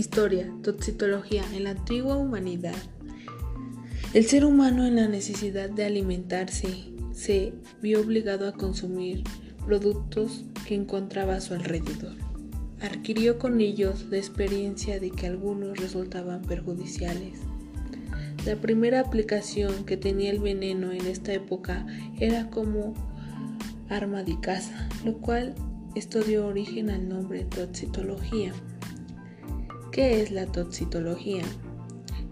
Historia, toxitología en la antigua humanidad. El ser humano en la necesidad de alimentarse se vio obligado a consumir productos que encontraba a su alrededor. Adquirió con ellos la experiencia de que algunos resultaban perjudiciales. La primera aplicación que tenía el veneno en esta época era como arma de caza, lo cual esto dio origen al nombre toxitología. ¿Qué es la toxitología?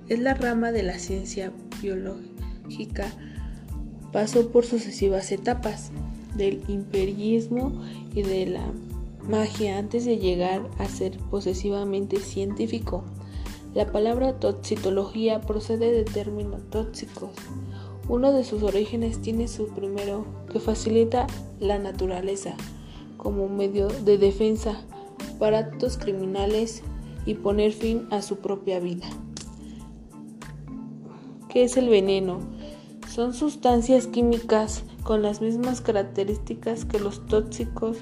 Es la rama de la ciencia biológica. Pasó por sucesivas etapas del imperialismo y de la magia antes de llegar a ser posesivamente científico. La palabra toxitología procede de términos tóxicos. Uno de sus orígenes tiene su primero que facilita la naturaleza como medio de defensa para actos criminales y poner fin a su propia vida. ¿Qué es el veneno? Son sustancias químicas con las mismas características que los tóxicos,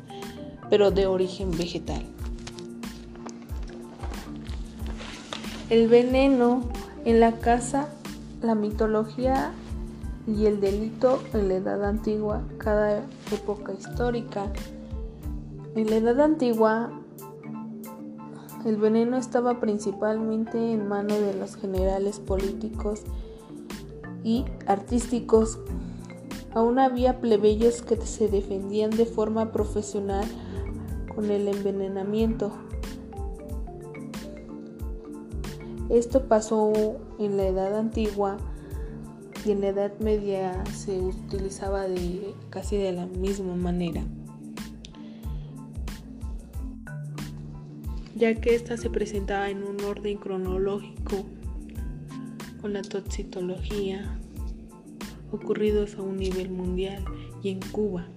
pero de origen vegetal. El veneno en la casa, la mitología y el delito en la edad antigua, cada época histórica. En la edad antigua, el veneno estaba principalmente en manos de los generales políticos y artísticos. Aún había plebeyos que se defendían de forma profesional con el envenenamiento. Esto pasó en la Edad Antigua y en la Edad Media se utilizaba de casi de la misma manera. Ya que ésta se presentaba en un orden cronológico con la toxitología ocurridos a un nivel mundial y en Cuba.